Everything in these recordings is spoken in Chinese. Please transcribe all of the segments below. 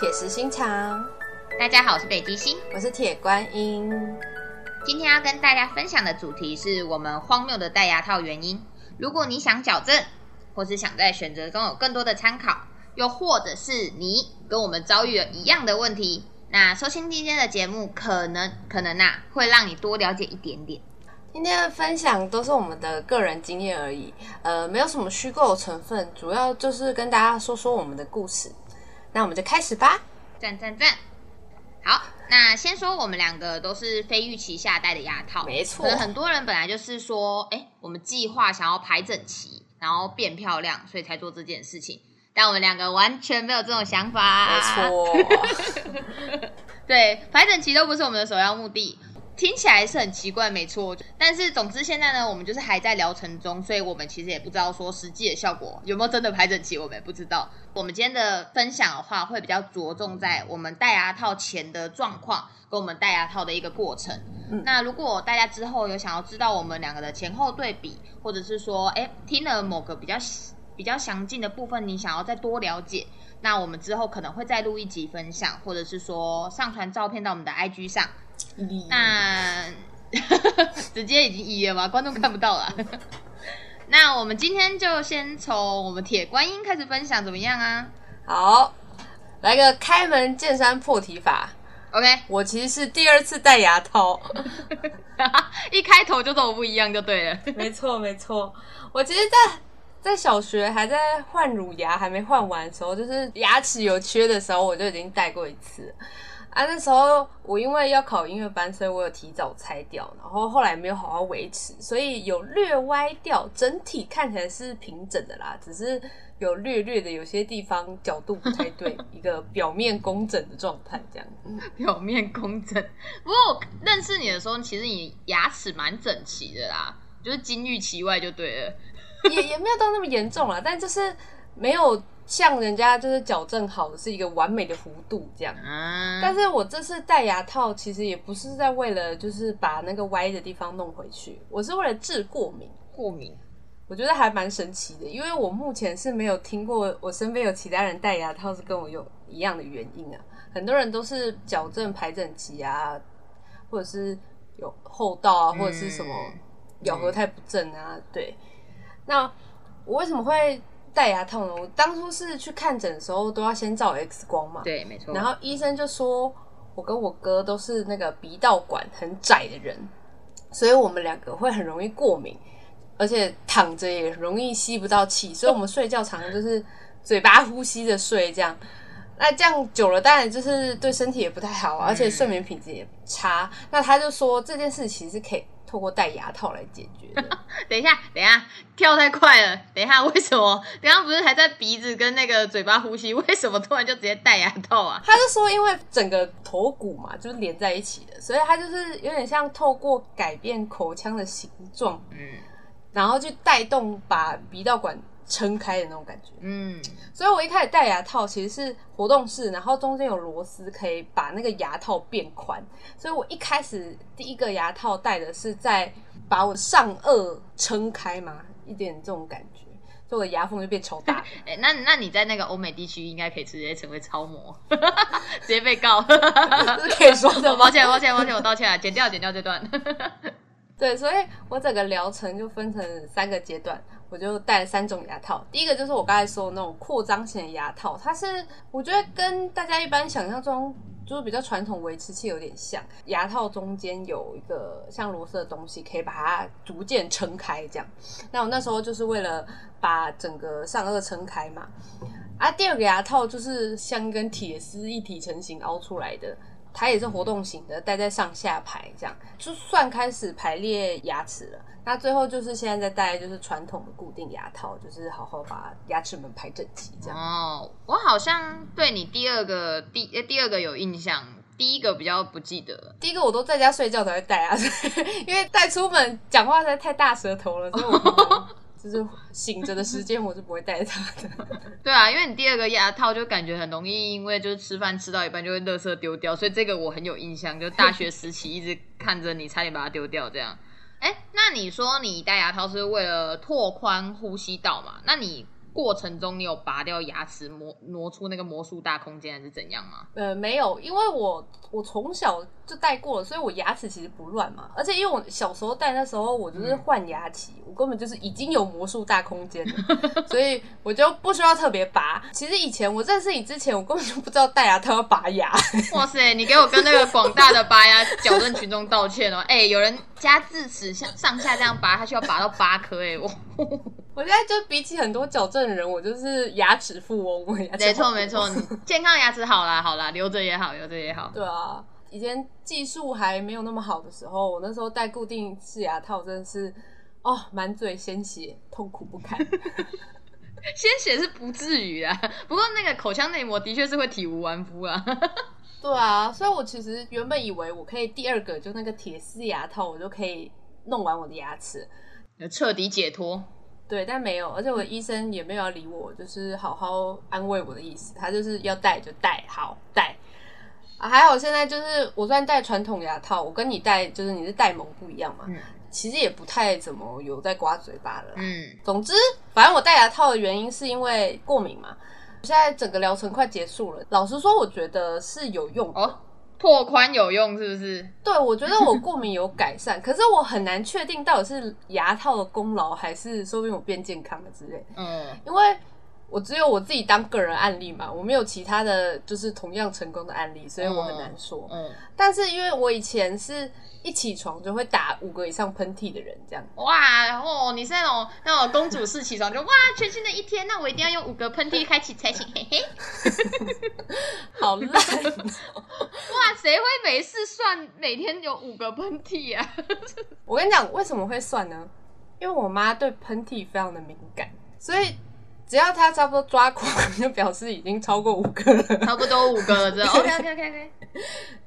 铁石心肠，大家好，我是北极星，我是铁观音。今天要跟大家分享的主题是我们荒谬的戴牙套原因。如果你想矫正，或是想在选择中有更多的参考，又或者是你跟我们遭遇了一样的问题，那收听今天的节目，可能可能啊，会让你多了解一点点。今天的分享都是我们的个人经验而已，呃，没有什么虚构成分，主要就是跟大家说说我们的故事。那我们就开始吧，赞赞赞！好，那先说我们两个都是非预期下戴的牙套，没错。可能很多人本来就是说，哎，我们计划想要排整齐，然后变漂亮，所以才做这件事情。但我们两个完全没有这种想法，没错。对，排整齐都不是我们的首要目的。听起来是很奇怪，没错。但是总之现在呢，我们就是还在疗程中，所以我们其实也不知道说实际的效果有没有真的排整齐，我们也不知道。我们今天的分享的话，会比较着重在我们戴牙套前的状况，跟我们戴牙套的一个过程。那如果大家之后有想要知道我们两个的前后对比，或者是说，哎，听了某个比较比较详尽的部分，你想要再多了解，那我们之后可能会再录一集分享，或者是说上传照片到我们的 IG 上。那 直接已经一了吗？观众看不到了。那我们今天就先从我们铁观音开始分享，怎么样啊？好，来个开门见山破题法。OK，我其实是第二次戴牙套，一开头就这么不一样就对了。没错，没错。我其实，在在小学还在换乳牙还没换完的时候，就是牙齿有缺的时候，我就已经戴过一次。啊，那时候我因为要考音乐班，所以我有提早拆掉，然后后来没有好好维持，所以有略歪掉，整体看起来是平整的啦，只是有略略的有些地方角度不太对，一个表面工整的状态这样。表面工整，不过我认识你的时候，其实你牙齿蛮整齐的啦，就是金玉其外就对了，也也没有到那么严重啦，但就是没有。像人家就是矫正好的是一个完美的弧度这样，但是我这次戴牙套其实也不是在为了就是把那个歪的地方弄回去，我是为了治过敏。过敏，我觉得还蛮神奇的，因为我目前是没有听过我身边有其他人戴牙套是跟我有一样的原因啊。很多人都是矫正排整齐啊，或者是有厚道啊，或者是什么咬合太不正啊。对，那我为什么会？戴牙套呢？我当初是去看诊的时候都要先照 X 光嘛。对，没错。然后医生就说，我跟我哥都是那个鼻道管很窄的人，所以我们两个会很容易过敏，而且躺着也容易吸不到气，所以我们睡觉常常就是嘴巴呼吸着睡这样。那这样久了，当然就是对身体也不太好，而且睡眠品质也差。那他就说这件事其实可以。透过戴牙套来解决。等一下，等一下，跳太快了。等一下，为什么？刚刚不是还在鼻子跟那个嘴巴呼吸？为什么突然就直接戴牙套啊？他就说，因为整个头骨嘛，就是连在一起的，所以他就是有点像透过改变口腔的形状，嗯，然后去带动把鼻道管。撑开的那种感觉，嗯，所以我一开始戴牙套其实是活动式，然后中间有螺丝可以把那个牙套变宽，所以我一开始第一个牙套戴的是在把我上颚撑开嘛，一点这种感觉，所以我的牙缝就变超大。哎，那那你在那个欧美地区应该可以直接成为超模，直接被告，可以说的。抱歉抱歉抱歉，我道歉了，剪掉剪掉这段。对，所以我整个疗程就分成三个阶段。我就戴了三种牙套，第一个就是我刚才说的那种扩张型的牙套，它是我觉得跟大家一般想象中就是比较传统维持器有点像，牙套中间有一个像螺丝的东西，可以把它逐渐撑开这样。那我那时候就是为了把整个上颚撑开嘛。啊，第二个牙套就是像一根铁丝一体成型凹出来的。它也是活动型的，戴在上下排这样，就算开始排列牙齿了。那最后就是现在在戴，就是传统的固定牙套，就是好好把牙齿们排整齐这样。哦，我好像对你第二个第第二个有印象，第一个比较不记得。第一个我都在家睡觉才会戴啊，因为带出门讲话实在太大舌头了，所以我。就是醒着的时间，我是不会戴它的。对啊，因为你第二个牙套就感觉很容易，因为就是吃饭吃到一半就会垃圾丢掉，所以这个我很有印象。就大学时期一直看着你，差点把它丢掉这样。哎，那你说你戴牙套是为了拓宽呼吸道嘛？那你过程中你有拔掉牙齿磨挪出那个魔术大空间，还是怎样吗？呃，没有，因为我我从小就戴过了，所以我牙齿其实不乱嘛。而且因为我小时候戴那时候我就是换牙期，我根本就是已经有魔术大空间了，所以我就不需要特别拔。其实以前我认识你之前，我根本就不知道戴牙套要拔牙。哇塞，你给我跟那个广大的拔牙矫正群众道歉哦！哎、有人加智齿像上下这样拔，他需要拔到八颗哎，我我现在就比起很多矫正人，我就是牙齿富翁。没错没错，你健康牙齿好啦好啦，留着也好，留着也好。对啊，以前技术还没有那么好的时候，我那时候戴固定式牙套真的是哦，满嘴鲜血，痛苦不堪。鲜血是不至于啊，不过那个口腔内膜的确是会体无完肤啊。对啊，所以我其实原本以为我可以第二个就那个铁丝牙套，我就可以弄完我的牙齿。彻底解脱。对，但没有，而且我的医生也没有要理我，就是好好安慰我的意思。他就是要戴就戴，好戴。啊，还好现在就是我虽然戴传统牙套，我跟你戴就是你是戴蒙不一样嘛，嗯其实也不太怎么有在刮嘴巴了啦。嗯，总之，反正我戴牙套的原因是因为过敏嘛。现在整个疗程快结束了，老实说，我觉得是有用的。哦，拓宽有用是不是？对，我觉得我过敏有改善，可是我很难确定到底是牙套的功劳，还是说不定我变健康了之类的。嗯，因为我只有我自己当个人案例嘛，我没有其他的就是同样成功的案例，所以我很难说。嗯，但是因为我以前是一起床就会打五个以上喷嚏的人，这样哇，然后你是那种那种公主式起床就哇，全新的一天，那我一定要用五个喷嚏开启才行，嘿嘿。好烂哦。哇，谁会每次算每天有五个喷嚏啊？我跟你讲，为什么会算呢？因为我妈对喷嚏非常的敏感，所以只要他差不多抓狂，就表示已经超过五个了。差不多五个了，这 OK OK OK OK。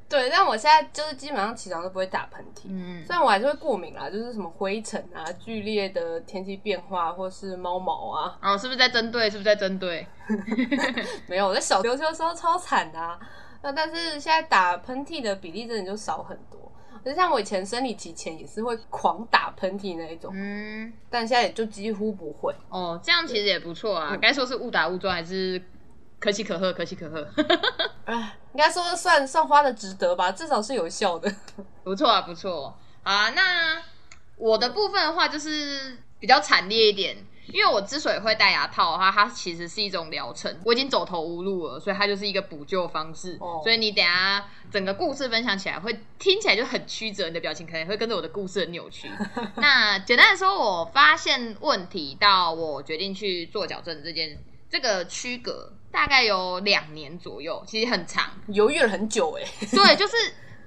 对，但我现在就是基本上起床都不会打喷嚏。嗯虽然我还是会过敏啦，就是什么灰尘啊、剧烈的天气变化，或是猫毛啊，哦，是不是在针对？是不是在针对？没有，我在小琉球的时候超惨的、啊。那但是现在打喷嚏的比例真的就少很多。就像我以前生理期前也是会狂打喷嚏那一种，嗯，但现在也就几乎不会。哦，这样其实也不错啊。该说是误打误撞，还是可喜可贺？可喜可贺，哎，应该说算算花的值得吧，至少是有效的。不错啊，不错。好啊，那我的部分的话就是比较惨烈一点。因为我之所以会戴牙套的话，它其实是一种疗程，我已经走投无路了，所以它就是一个补救方式。哦所以你等下整个故事分享起来，会听起来就很曲折，你的表情可能会跟着我的故事很扭曲。那简单的说，我发现问题到我决定去做矫正这件这个区隔大概有两年左右，其实很长。犹豫了很久哎、对，就是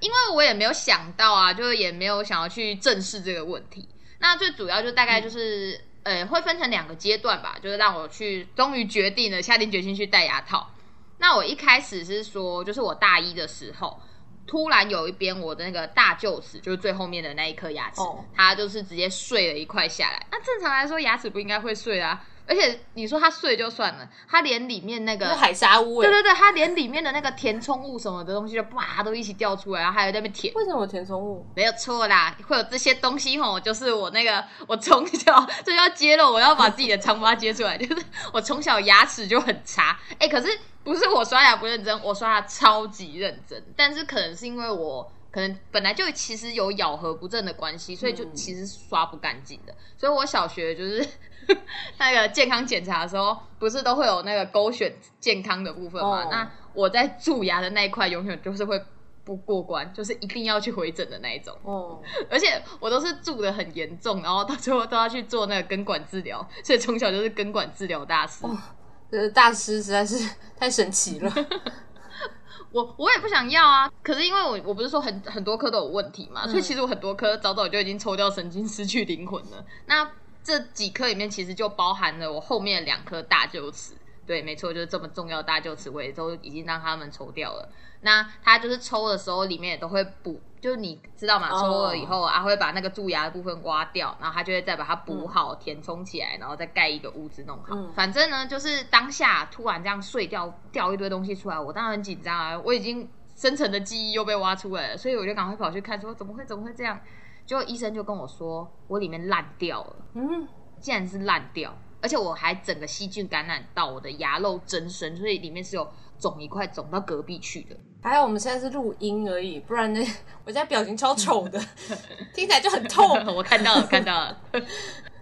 因为我也没有想到啊，就是也没有想要去正视这个问题。那最主要就大概就是，呃，会分成两个阶段吧，就是让我去终于决定了，下定决心去戴牙套。那我一开始是说，就是我大一的时候，突然有一边我的那个大臼齿，就是最后面的那一颗牙齿，哦它就是直接碎了一块下来。那正常来说，牙齿不应该会碎啊。而且你说它碎就算了，它连里面那个海沙屋哎、对对对，它连里面的那个填充物什么的东西就哇都一起掉出来，然后还有在那边舔，为什么有填充物？没有错啦，会有这些东西吼，就是我那个我从小 这就要揭露，我要把自己的疮疤揭出来，就是我从小牙齿就很差，哎、可是不是我刷牙不认真，我刷牙超级认真，但是可能是因为我。可能本来就其实有咬合不正的关系，所以就嗯其实刷不干净的。所以我小学就是 那个健康检查的时候，不是都会有那个勾选健康的部分嘛？哦那我在蛀牙的那一块永远就是会不过关，就是一定要去回诊的那一种。哦，而且我都是蛀的很严重，然后到最后都要去做那个根管治疗，所以从小就是根管治疗大师。这个大师实在是太神奇了。我我也不想要啊，可是因为我我不是说很很多科都有问题嘛，所以其实我很多科早早就已经抽掉神经，失去灵魂了。那这几颗里面其实就包含了我后面两颗大臼齿。对，没错，就是这么重要的大臼齿，我也都已经让他们抽掉了。那他就是抽的时候，里面也都会补，就是你知道吗？哦抽了以后啊，会把那个蛀牙的部分刮掉，然后他就会再把它补好、填充起来，然后再盖一个屋子弄好。嗯反正呢，就是当下突然这样碎掉掉一堆东西出来，我当然很紧张啊，我已经深层的记忆又被挖出来了，所以我就赶快跑去看，说怎么会怎么会这样？结果医生就跟我说，我里面烂掉了。嗯，竟然是烂掉，而且我还整个细菌感染到我的牙肉增生，所以里面是有肿一块肿到隔壁去的。还好我们现在是录音而已，不然呢，我现在表情超丑的，听起来就很痛。我看到了，看到了。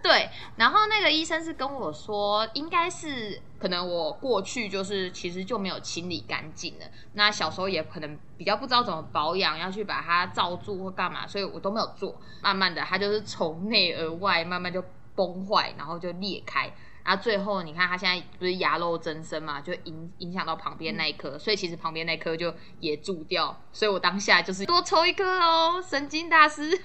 对，然后那个医生是跟我说，应该是可能我过去就是其实就没有清理干净了，那小时候也可能比较不知道怎么保养，要去把它罩住或干嘛，所以我都没有做。慢慢的，它就是从内而外慢慢就崩坏，然后就裂开。然后最后你看，它现在不是牙肉增生嘛，就影影响到旁边那一颗，所以其实旁边那颗就也蛀掉。所以我当下就是多抽一颗哦，神经大师。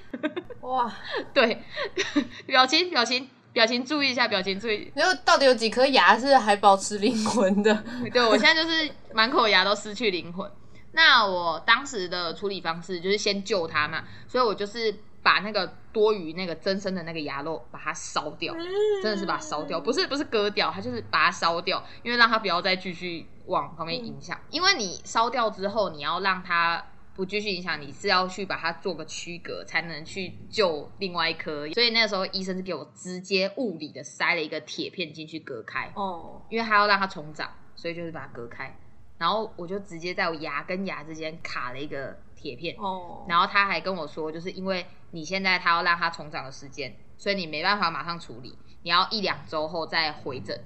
哇，对，表情表情表情注意一下，表情注意。然后到底有几颗牙是还保持灵魂的？对我现在就是满口牙都失去灵魂。那我当时的处理方式就是先救它嘛，所以我就是。把那个多余那个增生的那个牙肉把它烧掉，真的是把它烧掉，不是不是割掉，它就是把它烧掉，因为让它不要再继续往旁边影响。因为你烧掉之后，你要让它不继续影响，你是要去把它做个区隔，才能去救另外一颗。所以那个时候医生是给我直接物理的塞了一个铁片进去隔开，哦，因为他要让它重长，所以就是把它隔开。然后我就直接在我牙跟牙之间卡了一个铁片，哦，然后他还跟我说，就是因为你现在他要让它重长的时间，所以你没办法马上处理，你要一两周后再回诊，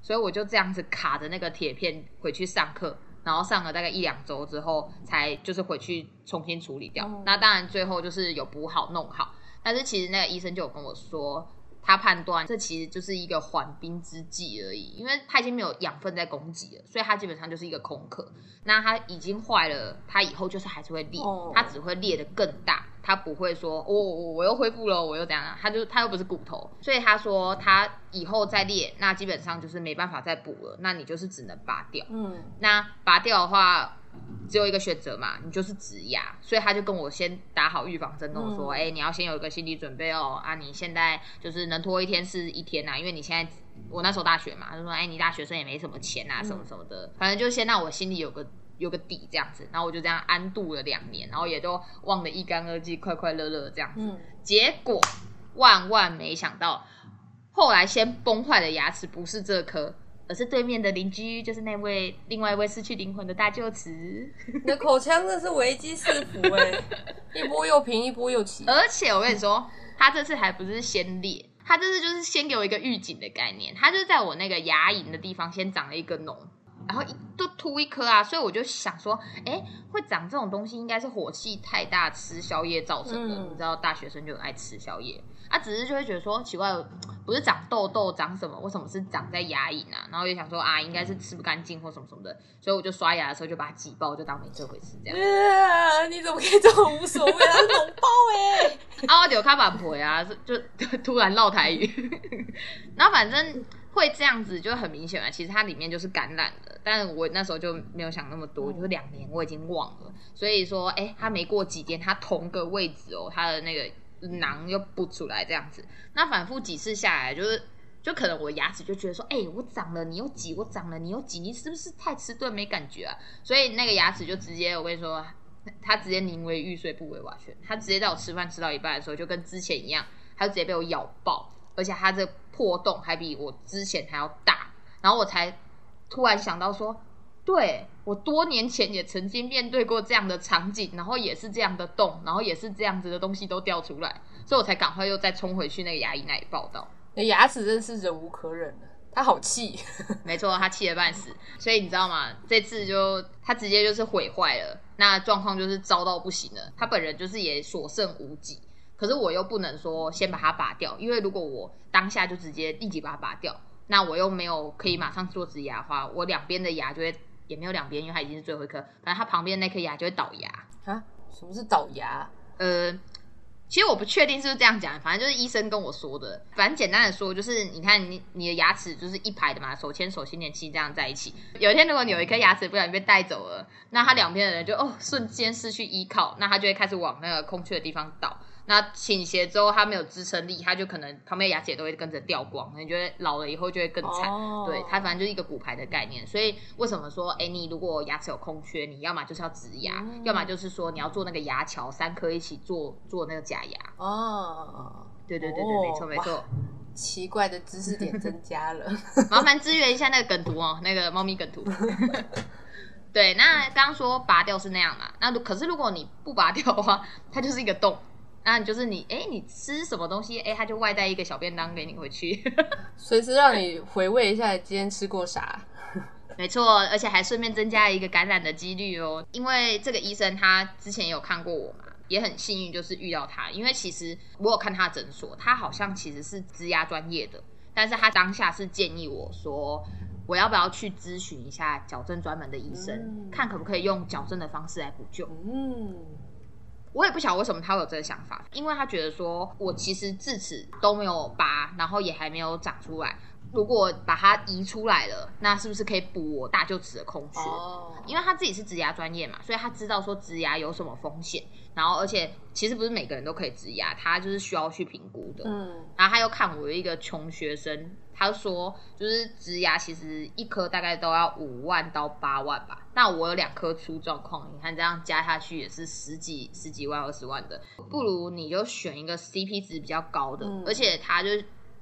所以我就这样子卡着那个铁片回去上课，然后上了大概一两周之后，才就是回去重新处理掉。那当然最后就是有补好弄好，但是其实那个医生就有跟我说。他判断这其实就是一个缓兵之计而已，因为他已经没有养分在供给了，所以它基本上就是一个空壳。那它已经坏了，它以后就是还是会裂，它只会裂得更大，它不会说我我我又恢复了，我又怎样？它就它又不是骨头，所以他说它以后再裂，那基本上就是没办法再补了，那你就是只能拔掉。嗯，那拔掉的话。只有一个选择嘛，你就是植牙，所以他就跟我先打好预防针，跟我说，哎，你要先有一个心理准备哦，啊，你现在就是能拖一天是一天呐，因为你现在我那时候大学嘛，就说，哎，你大学生也没什么钱啊，什么什么的，反正就先让我心里有个有个底这样子，然后我就这样安度了两年，然后也都忘得一干二净，快快乐乐这样子。结果万万没想到，后来先崩坏的牙齿不是这颗。而是对面的邻居，就是那位另外一位失去灵魂的大舅子。你的口腔真是危机四伏哎，一波又平，一波又起。而且我跟你说，他这次还不是先裂，他这次就是先给我一个预警的概念。他就在我那个牙龈的地方先长了一个脓，然后都凸一颗啊，所以我就想说，哎，会长这种东西应该是火气太大，吃宵夜造成的。你知道，大学生就很爱吃宵夜。他只是就会觉得说奇怪，不是长痘痘长什么？为什么是长在牙龈啊？然后就想说啊，应该是吃不干净或什么什么的，所以我就刷牙的时候就把它挤爆，就当没这回事这样。你怎么可以这么无所谓啊？脓包哎！啊，我有卡板婆啊，就突然唠台语。然后反正会这样子就很明显嘛，其实它里面就是感染的，但我那时候就没有想那么多，就是两年我已经忘了。所以说，哎，它没过几天，它同个位置哦，它的那个。囊又不出来这样子，那反复几次下来，就是就可能我牙齿就觉得说，哎，我长了，你又挤；我长了，你又挤，你是不是太迟钝没感觉啊？所以那个牙齿就直接，我跟你说，它直接宁为玉碎不为瓦全，它直接在我吃饭吃到一半的时候，就跟之前一样，它就直接被我咬爆，而且它这破洞还比我之前还要大，然后我才突然想到说。对我多年前也曾经面对过这样的场景，然后也是这样的洞，然后也是这样子的东西都掉出来，所以我才赶快又再冲回去那个牙医那里报道。牙齿真是忍无可忍了，他好气，没错，他气得半死。所以你知道吗？这次就他直接就是毁坏了，那状况就是糟到不行了。他本人就是也所剩无几，可是我又不能说先把它拔掉，因为如果我当下就直接立即把它拔掉，那我又没有可以马上做植牙的话，我两边的牙就会。也没有两边，因为它已经是最后一颗。反正它旁边那颗牙就会倒牙啊？什么是倒牙？呃，其实我不确定是不是这样讲，反正就是医生跟我说的。反正简单的说，就是你看你你的牙齿就是一排的嘛，手牵手、心连心这样在一起。有一天如果你有一颗牙齿不小心被带走了，那它两边的人就哦瞬间失去依靠，那它就会开始往那个空缺的地方倒。那倾斜之后，它没有支撑力，它就可能旁边牙齿也都会跟着掉光。你觉得老了以后就会更惨？对，它反正就是一个骨牌的概念。所以为什么说，哎，你如果牙齿有空缺，你要么就是要植牙，要么就是说你要做那个牙桥，三颗一起做做那个假牙。哦，对对对对，没错没错。奇怪的知识点增加了。麻烦支援一下那个梗图哦，那个猫咪梗图。对，那刚刚说拔掉是那样嘛？那可是如果你不拔掉的话，它就是一个洞。那就是你，哎，你吃什么东西，哎，他就外带一个小便当给你回去，随时让你回味一下今天吃过啥。没错，而且还顺便增加一个感染的几率哦。因为这个医生他之前有看过我嘛，也很幸运就是遇到他。因为其实我有看他诊所，他好像其实是植牙专业的，但是他当下是建议我说，我要不要去咨询一下矫正专门的医生，看可不可以用矫正的方式来补救。嗯。我也不晓得为什么他会有这个想法，因为他觉得说我其实智齿都没有拔，然后也还没有长出来。如果把它移出来了，那是不是可以补我大舅子的空缺？哦，因为他自己是植牙专业嘛，所以他知道说植牙有什么风险。然后，而且其实不是每个人都可以植牙，他就是需要去评估的。嗯，然后他又看我一个穷学生。他说，就是植牙其实一颗大概都要五万到八万吧。那我有两颗出状况，你看这样加下去也是十几十几万、二十万的。不如你就选一个 CP 值比较高的，而且他就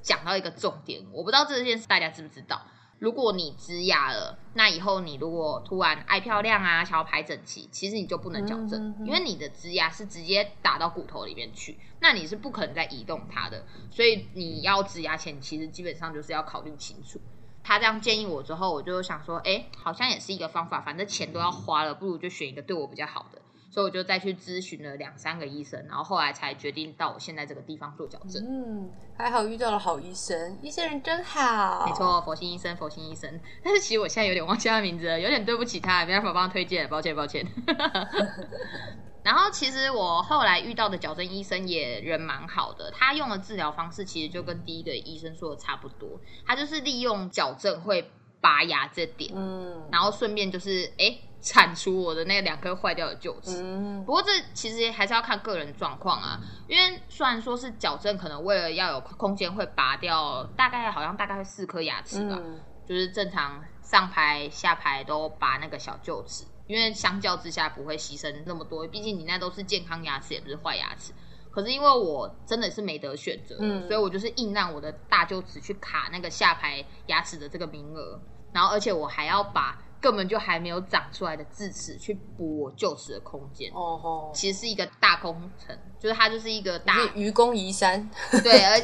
讲到一个重点，我不知道这件事大家知不知道。如果你植牙了，那以后你如果突然爱漂亮啊，想要排整齐，其实你就不能矫正，因为你的植牙是直接打到骨头里面去，那你是不可能再移动它的。所以你要植牙前，其实基本上就是要考虑清楚。他这样建议我之后，我就想说，哎，好像也是一个方法，反正钱都要花了，不如就选一个对我比较好的。所以我就再去咨询了两三个医生，然后后来才决定到我现在这个地方做矫正。嗯，还好遇到了好医生，医生人真好。没错，佛心医生，佛心医生。但是其实我现在有点忘记他名字了，有点对不起他，没办法帮他推荐，抱歉抱歉。然后其实我后来遇到的矫正医生也人蛮好的，他用的治疗方式其实就跟第一个医生说的差不多，他就是利用矫正会拔牙这点，嗯，然后顺便就是哎。铲除我的那两颗坏掉的臼齿，不过这其实还是要看个人状况啊。因为虽然说是矫正，可能为了要有空间会拔掉，大概好像大概四颗牙齿吧，就是正常上排下排都拔那个小臼齿，因为相较之下不会牺牲那么多，毕竟你那都是健康牙齿，也不是坏牙齿。可是因为我真的是没得选择，所以我就是硬让我的大臼齿去卡那个下排牙齿的这个名额，然后而且我还要把。根本就还没有长出来的智齿去补我臼齿的空间，哦吼，其实是一个大工程，就是它就是一个大愚公移山，对，而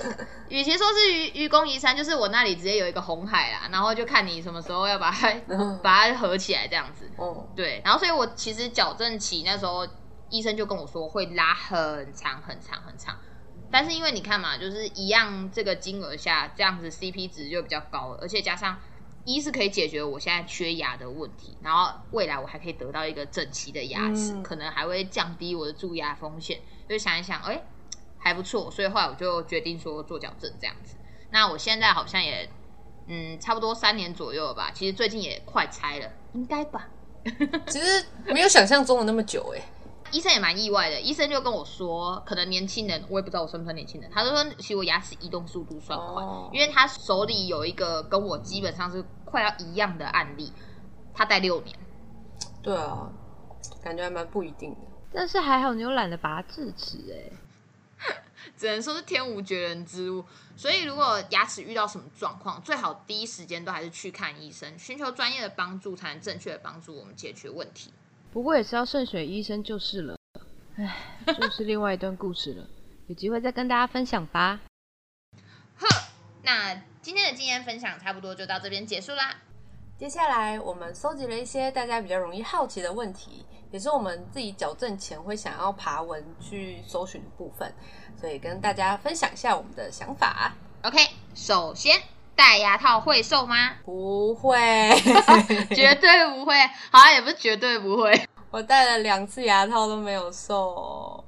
与其说是愚愚公移山，就是我那里直接有一个红海啦，然后就看你什么时候要把它把它合起来这样子，哦，对，然后所以我其实矫正期那时候医生就跟我说会拉很长很长很长，但是因为你看嘛，就是一样这个金额下这样子 CP 值就比较高了，而且加上。一是可以解决我现在缺牙的问题，然后未来我还可以得到一个整齐的牙齿，可能还会降低我的蛀牙风险。就想一想，哎，还不错，所以后来我就决定说做矫正这样子。那我现在好像也，嗯，差不多三年左右了吧。其实最近也快拆了，应该吧？其实没有想象中的那么久，哎。医生也蛮意外的，医生就跟我说，可能年轻人，我也不知道我算不算年轻人。他就说，其实我牙齿移动速度算快，因为他手里有一个跟我基本上是快要一样的案例，他戴六年。对啊，感觉还蛮不一定的。但是还好你又懒得拔智齿，哎，只能说是天无绝人之路。所以如果牙齿遇到什么状况，最好第一时间都还是去看医生，寻求专业的帮助，才能正确的帮助我们解决问题。不过也是要慎选医生就是了，唉，就是另外一段故事了，有机会再跟大家分享吧。呵，那今天的经验分享差不多就到这边结束啦。接下来我们搜集了一些大家比较容易好奇的问题，也是我们自己矫正前会想要爬文去搜寻的部分，所以跟大家分享一下我们的想法。OK，首先戴牙套会瘦吗？不会，绝对不会。好像也不是绝对不会。我戴了两次牙套都没有瘦，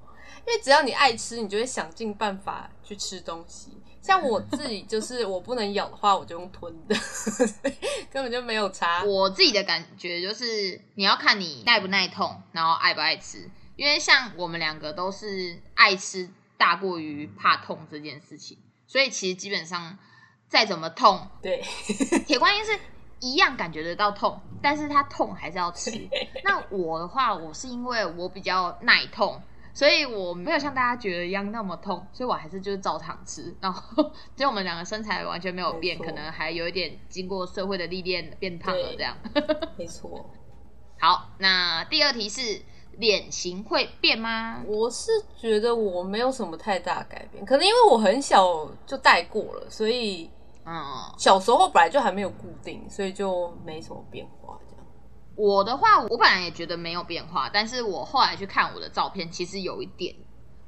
因为只要你爱吃，你就会想尽办法去吃东西。像我自己就是，我不能咬的话，我就用吞的，根本就没有差。我自己的感觉就是，你要看你耐不耐痛，然后爱不爱吃。因为像我们两个都是爱吃大过于怕痛这件事情，所以其实基本上再怎么痛，对，铁观音是一样感觉得到痛，但是它痛还是要吃。那我的话，我是因为我比较耐痛。所以我没有像大家觉得一样那么痛，所以我还是就是照常吃。然后，就我们两个身材完全没有变，可能还有一点经过社会的历练变胖了对这样。没错。好，那第二题是脸型会变吗？我是觉得我没有什么太大改变，可能因为我很小就戴过了，所以嗯，小时候本来就还没有固定，所以就没什么变化。这样我的话，我本来也觉得没有变化，但是我后来去看我的照片，其实有一点，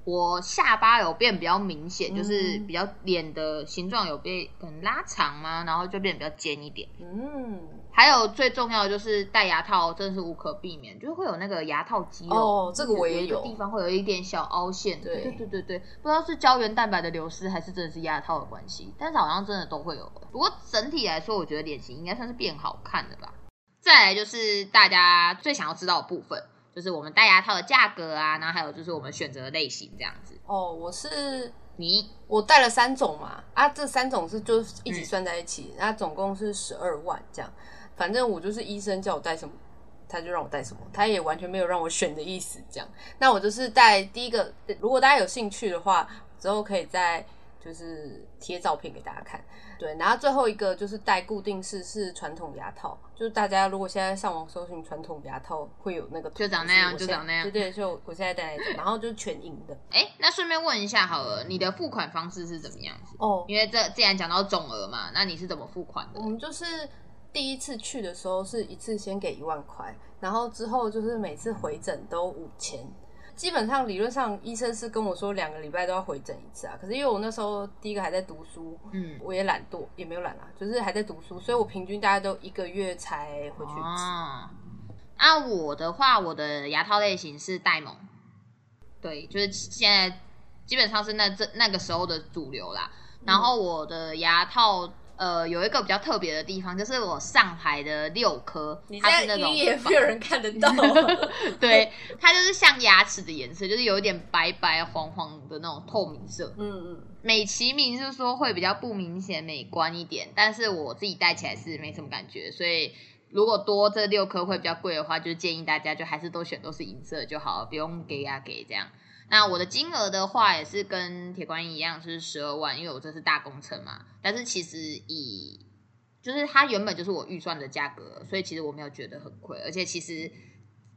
我下巴有变比较明显，就是嗯比较脸的形状有被可能拉长嘛，然后就变得比较尖一点。嗯，还有最重要的就是戴牙套，真的是无可避免，就是会有那个牙套肌肉。哦这个我也有地方会有一点小凹陷。对对对对对，不知道是胶原蛋白的流失，还是真的是牙套的关系，但是好像真的都会有。不过整体来说，我觉得脸型应该算是变好看的吧。再来就是大家最想要知道的部分，就是我们戴牙套的价格啊，然后还有就是我们选择的类型这样子。哦，我是你我带了三种嘛，啊，这三种是就一嗯起算在一起，那、总共是十二万这样。反正我就是医生叫我戴什么，他就让我戴什么，他也完全没有让我选的意思。这样，那我就是带第一个，如果大家有兴趣的话，之后可以再就是贴照片给大家看。对，然后最后一个就是戴固定式是传统牙套，就是大家如果现在上网搜寻传统牙套，会有那个就长那样就长那样对对，就我现在戴那种，然后就是全银的。哎，那顺便问一下好了，你的付款方式是怎么样子？哦，因为这既然讲到总额嘛，那你是怎么付款的我？们就是第一次去的时候是一次先给一万块，然后之后就是每次回诊都五千。基本上理论上医生是跟我说两个礼拜都要回诊一次啊，可是因为我那时候第一个还在读书，嗯，我也懒惰，也没有懒啊，就是还在读书，所以我平均大概都一个月才回去一次。哦，啊，我的话，我的牙套类型是戴蒙，对，就是现在基本上是那这那个时候的主流啦。然后我的牙套，呃，有一个比较特别的地方，就是我上排的六颗，你它是那种也没有人看得到，对，它就是像牙齿的颜色，就是有一点白白黄黄的那种透明色。嗯嗯，美其名是说会比较不明显、美观一点，但是我自己戴起来是没什么感觉，所以如果多这六颗会比较贵的话，就是建议大家就还是都选都是银色就好了，不用给呀给这样。那我的金额的话也是跟铁观音一样是十二万，因为我这是大工程嘛。但是其实以就是它原本就是我预算的价格，所以其实我没有觉得很亏，而且其实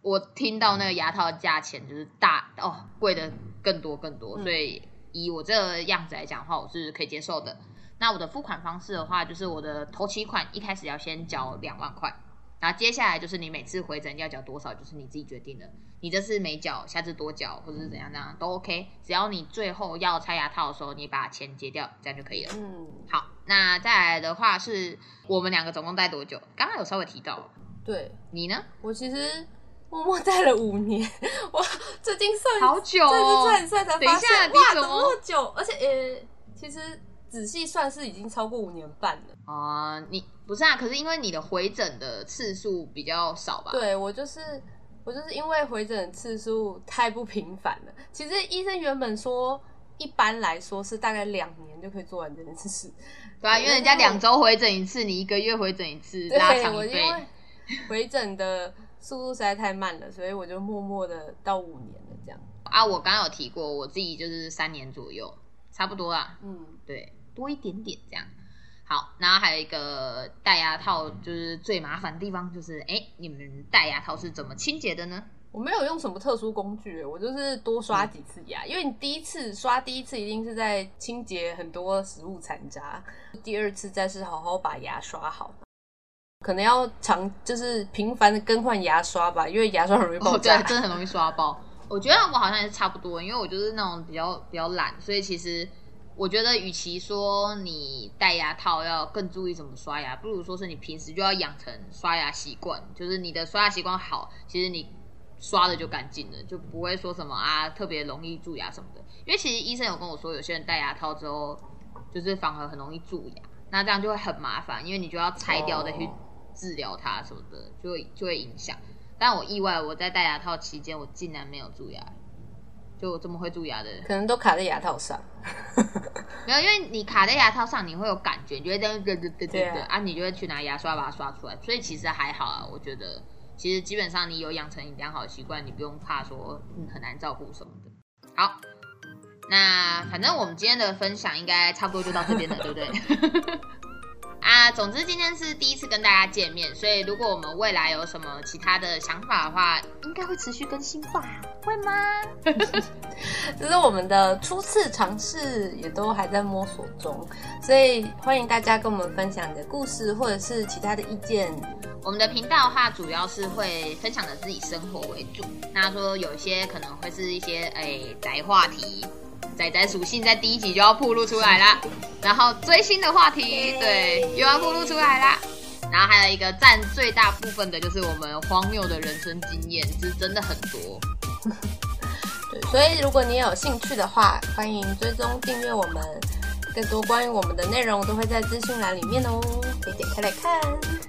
我听到那个牙套的价钱就是大哦贵的更多更多，嗯所以以我这个样子来讲的话，我是可以接受的。那我的付款方式的话，就是我的头期款一开始要先缴两万块，然后接下来就是你每次回诊要缴多少，就是你自己决定的。你这次没缴，下次多缴，或者是怎样怎样都 OK，只要你最后要拆牙套的时候，你把钱结掉，这样就可以了。嗯，好，那再来的话是我们两个总共戴多久？刚刚有稍微提到，对你呢？我其实默默戴了五年，我最近算好久这次哦算一算才等一下发现，你哇，怎么怎么那么久？而且呃，其实仔细算是已经超过五年半了。啊、你不是啊？可是因为你的回诊的次数比较少吧？，对我就是我就是因为回诊次数太不频繁了。其实医生原本说，一般来说是大概两年就可以做完这件事。对啊，因为人家两周回诊一次，你一个月回诊一次，对，拉长一倍。回诊的速度实在太慢了，所以我就默默的到五年了这样。啊，我刚刚有提过，我自己就是三年左右，差不多啦。嗯，对，多一点点这样。好，然后还有一个戴牙套，就是最麻烦的地方，就是哎，你们戴牙套是怎么清洁的呢？我没有用什么特殊工具，我就是多刷几次牙，因为你第一次刷第一次一定是在清洁很多食物残渣，第二次再是好好把牙刷好。可能要常就是频繁的更换牙刷吧，因为牙刷很容易爆哦，对炸。，真的很容易刷爆。我觉得我好像也是差不多，因为我就是那种比较比较懒，所以其实我觉得，与其说你戴牙套要更注意怎么刷牙，不如说是你平时就要养成刷牙习惯，就是你的刷牙习惯好，其实你刷的就干净了，就不会说什么啊特别容易蛀牙什么的。因为其实医生有跟我说，有些人戴牙套之后，就是反而很容易蛀牙，那这样就会很麻烦，因为你就要拆掉再去哦治疗它什么的，就会就会影响。但我意外，我在戴牙套期间，我竟然没有蛀牙，就我这么会蛀牙的人，可能都卡在牙套上。没有，因为你卡在牙套上，你会有感觉，你就会这样对对对对对啊你就会去拿牙刷把它刷出来，所以其实还好啊，我觉得其实基本上你有养成良好的习惯，你不用怕说嗯很难照顾什么的。好，那反正我们今天的分享应该差不多就到这边了，对不对？啊，总之今天是第一次跟大家见面，所以如果我们未来有什么其他的想法的话，应该会持续更新吧？会吗？这是我们的初次尝试，也都还在摸索中，所以欢迎大家跟我们分享你的故事或者是其他的意见。我们的频道的话，主要是会分享的自己生活为主。那说有一些可能会是一些诶宅话题，仔仔属性在第一集就要铺露出来啦。然后追星的话题，对，又要铺露出来啦。然后还有一个占最大部分的就是我们荒谬的人生经验，是真的很多。对，所以如果你有兴趣的话，欢迎追踪订阅我们，更多关于我们的内容都会在资讯栏里面哦，可以点开来看。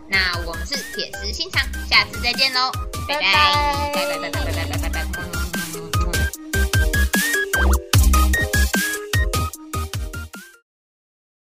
那我们是铁石心肠，下次再见喽，拜拜，拜拜拜拜拜拜拜拜拜。